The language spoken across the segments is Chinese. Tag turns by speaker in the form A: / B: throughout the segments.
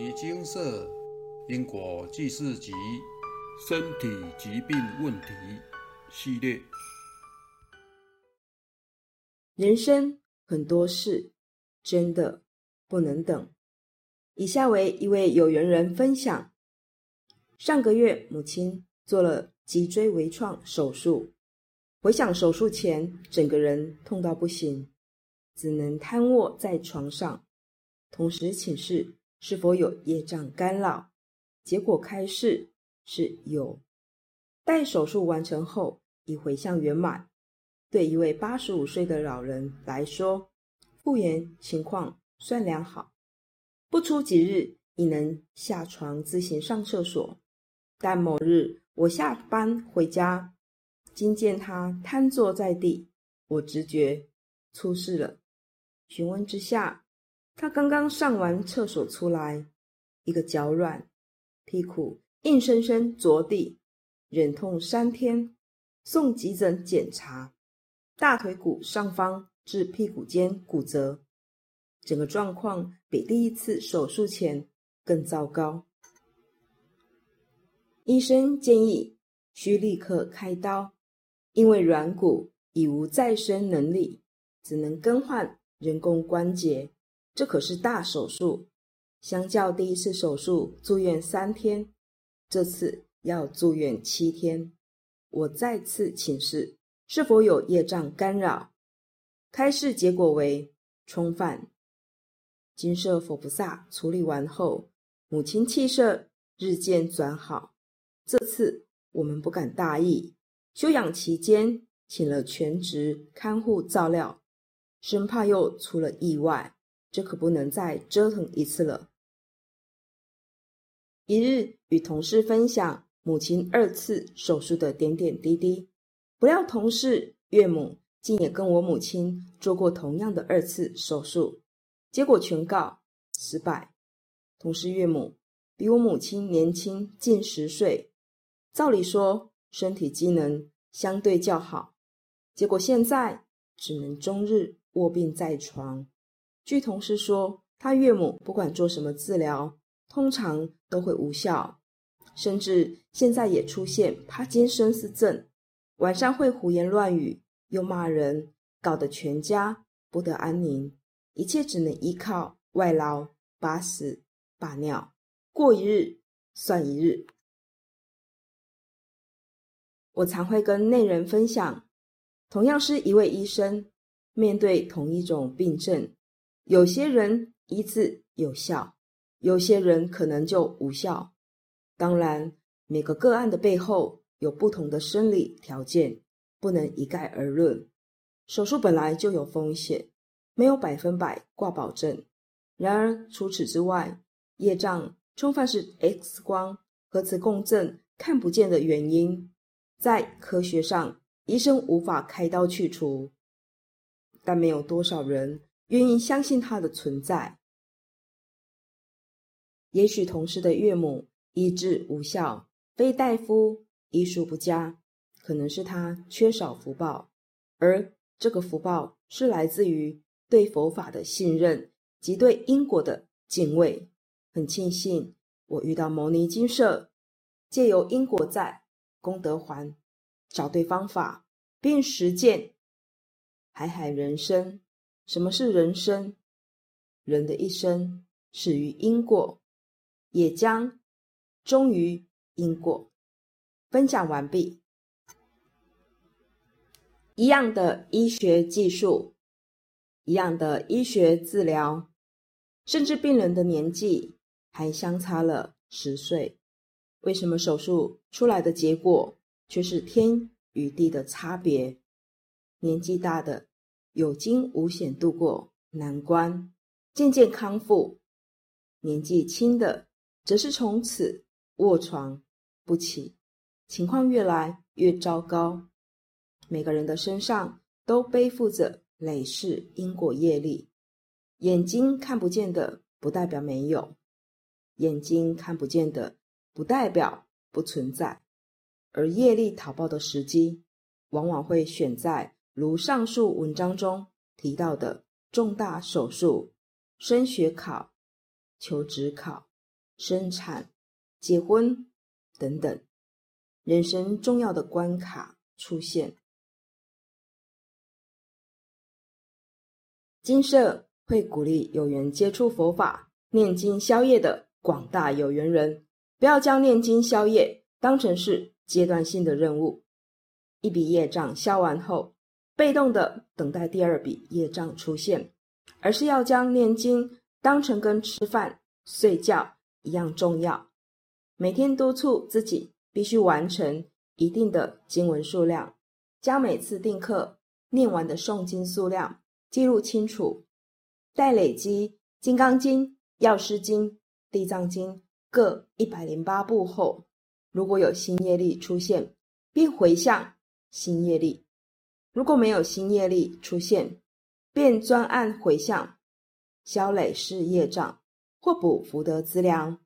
A: 尼精舍因果记事集身体疾病问题系列。
B: 人生很多事真的不能等。以下为一位有缘人分享：上个月母亲做了脊椎微创手术，回想手术前，整个人痛到不行，只能瘫卧在床上。同时请示是否有业障干扰，结果开示是有。待手术完成后，已回向圆满。对一位八十五岁的老人来说，复原情况算良好，不出几日已能下床自行上厕所。但某日我下班回家，惊见他瘫坐在地，我直觉出事了。询问之下。他刚刚上完厕所出来，一个脚软，屁股硬生生着地，忍痛三天，送急诊检查，大腿骨上方至屁股间骨折，整个状况比第一次手术前更糟糕。医生建议需立刻开刀，因为软骨已无再生能力，只能更换人工关节。这可是大手术，相较第一次手术住院三天，这次要住院七天。我再次请示是否有业障干扰，开示结果为冲犯。金舍佛菩萨处理完后，母亲气色日渐转好。这次我们不敢大意，休养期间请了全职看护照料，生怕又出了意外。这可不能再折腾一次了。一日与同事分享母亲二次手术的点点滴滴，不料同事岳母竟也跟我母亲做过同样的二次手术，结果全告失败。同事岳母比我母亲年轻近十岁，照理说身体机能相对较好，结果现在只能终日卧病在床。据同事说，他岳母不管做什么治疗，通常都会无效，甚至现在也出现帕金森氏症，晚上会胡言乱语，又骂人，搞得全家不得安宁，一切只能依靠外劳把屎把尿，过一日算一日。我常会跟内人分享，同样是一位医生，面对同一种病症。有些人医治有效，有些人可能就无效。当然，每个个案的背后有不同的生理条件，不能一概而论。手术本来就有风险，没有百分百挂保证。然而，除此之外，业障充分是 X 光、核磁共振看不见的原因，在科学上，医生无法开刀去除。但没有多少人。愿意相信他的存在。也许同事的岳母医治无效，非大夫医术不佳，可能是他缺少福报，而这个福报是来自于对佛法的信任及对因果的敬畏。很庆幸我遇到牟尼金舍，借由因果在功德还，找对方法并实践海海人生。什么是人生？人的一生始于因果，也将终于因果。分享完毕。一样的医学技术，一样的医学治疗，甚至病人的年纪还相差了十岁，为什么手术出来的结果却是天与地的差别？年纪大的。有惊无险度过难关，渐渐康复；年纪轻的，则是从此卧床不起，情况越来越糟糕。每个人的身上都背负着累世因果业力，眼睛看不见的不代表没有，眼睛看不见的不代表不存在，而业力讨报的时机，往往会选在。如上述文章中提到的重大手术、升学考、求职考、生产、结婚等等人生重要的关卡出现。金社会鼓励有缘接触佛法、念经消业的广大有缘人，不要将念经消业当成是阶段性的任务。一笔业障消完后，被动的等待第二笔业障出现，而是要将念经当成跟吃饭、睡觉一样重要。每天督促自己必须完成一定的经文数量，将每次定课念完的诵经数量记录清楚。待累积《金刚经》《药师经》《地藏经》各一百零八部后，如果有新业力出现，并回向。新业力，如果没有新业力出现，便专案回向，消累世业障，或补福德资粮，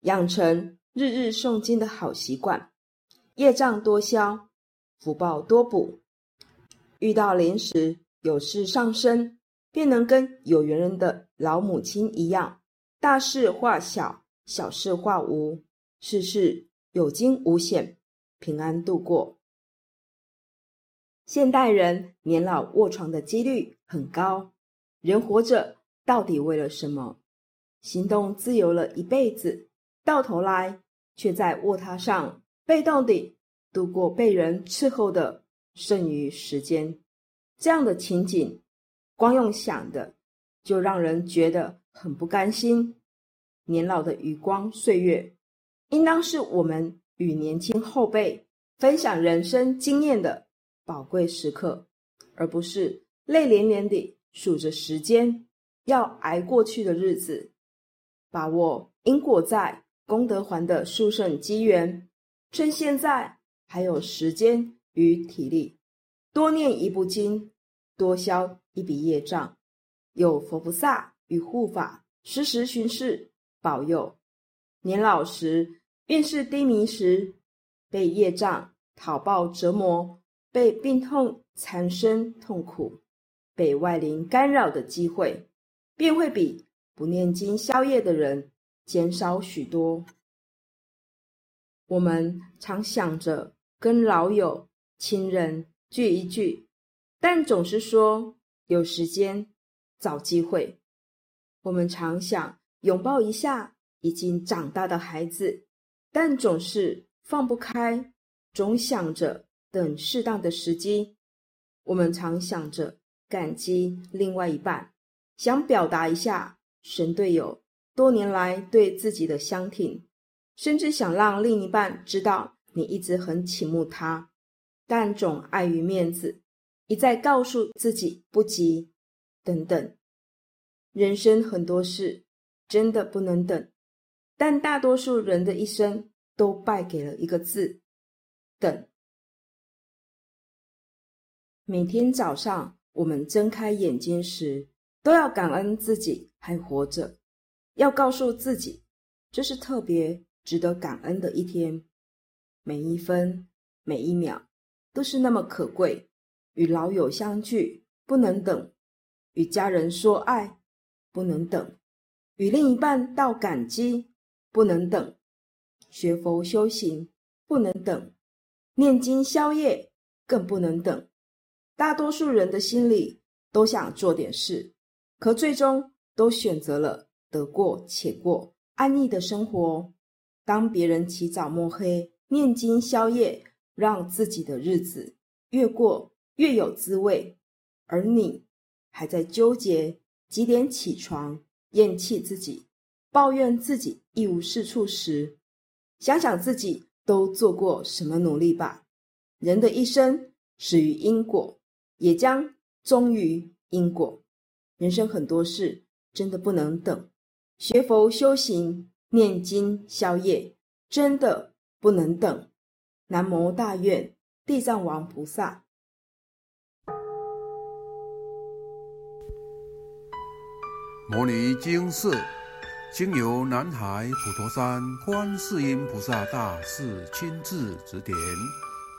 B: 养成日日诵经的好习惯，业障多消，福报多补。遇到临时有事上身，便能跟有缘人的老母亲一样，大事化小，小事化无，事事有惊无险，平安度过。现代人年老卧床的几率很高，人活着到底为了什么？行动自由了一辈子，到头来却在卧榻上被动地度过被人伺候的剩余时间。这样的情景，光用想的就让人觉得很不甘心。年老的余光岁月，应当是我们与年轻后辈分享人生经验的。宝贵时刻，而不是泪涟涟地数着时间要挨过去的日子。把握因果在，功德还的殊胜机缘，趁现在还有时间与体力，多念一部经，多消一笔业障。有佛菩萨与护法时时巡视保佑。年老时运势低迷时，被业障讨报折磨。被病痛缠身痛苦，被外灵干扰的机会，便会比不念经宵夜的人减少许多。我们常想着跟老友、亲人聚一聚，但总是说有时间、找机会。我们常想拥抱一下已经长大的孩子，但总是放不开，总想着。等适当的时机，我们常想着感激另外一半，想表达一下神队友多年来对自己的相挺，甚至想让另一半知道你一直很倾慕他，但总碍于面子，一再告诉自己不急，等等。人生很多事真的不能等，但大多数人的一生都败给了一个字：等。每天早上，我们睁开眼睛时，都要感恩自己还活着，要告诉自己，这是特别值得感恩的一天。每一分每一秒都是那么可贵。与老友相聚不能等，与家人说爱不能等，与另一半道感激不能等，学佛修行不能等，念经消业更不能等。大多数人的心里都想做点事，可最终都选择了得过且过、安逸的生活。当别人起早摸黑念经宵夜，让自己的日子越过越有滋味，而你还在纠结几点起床、厌弃自己、抱怨自己一无是处时，想想自己都做过什么努力吧。人的一生始于因果。也将忠于因果。人生很多事真的不能等，学佛修行、念经消业真的不能等。南无大愿地藏王菩萨。
A: 摩尼经寺经由南海普陀山观世音菩萨大士亲自指点。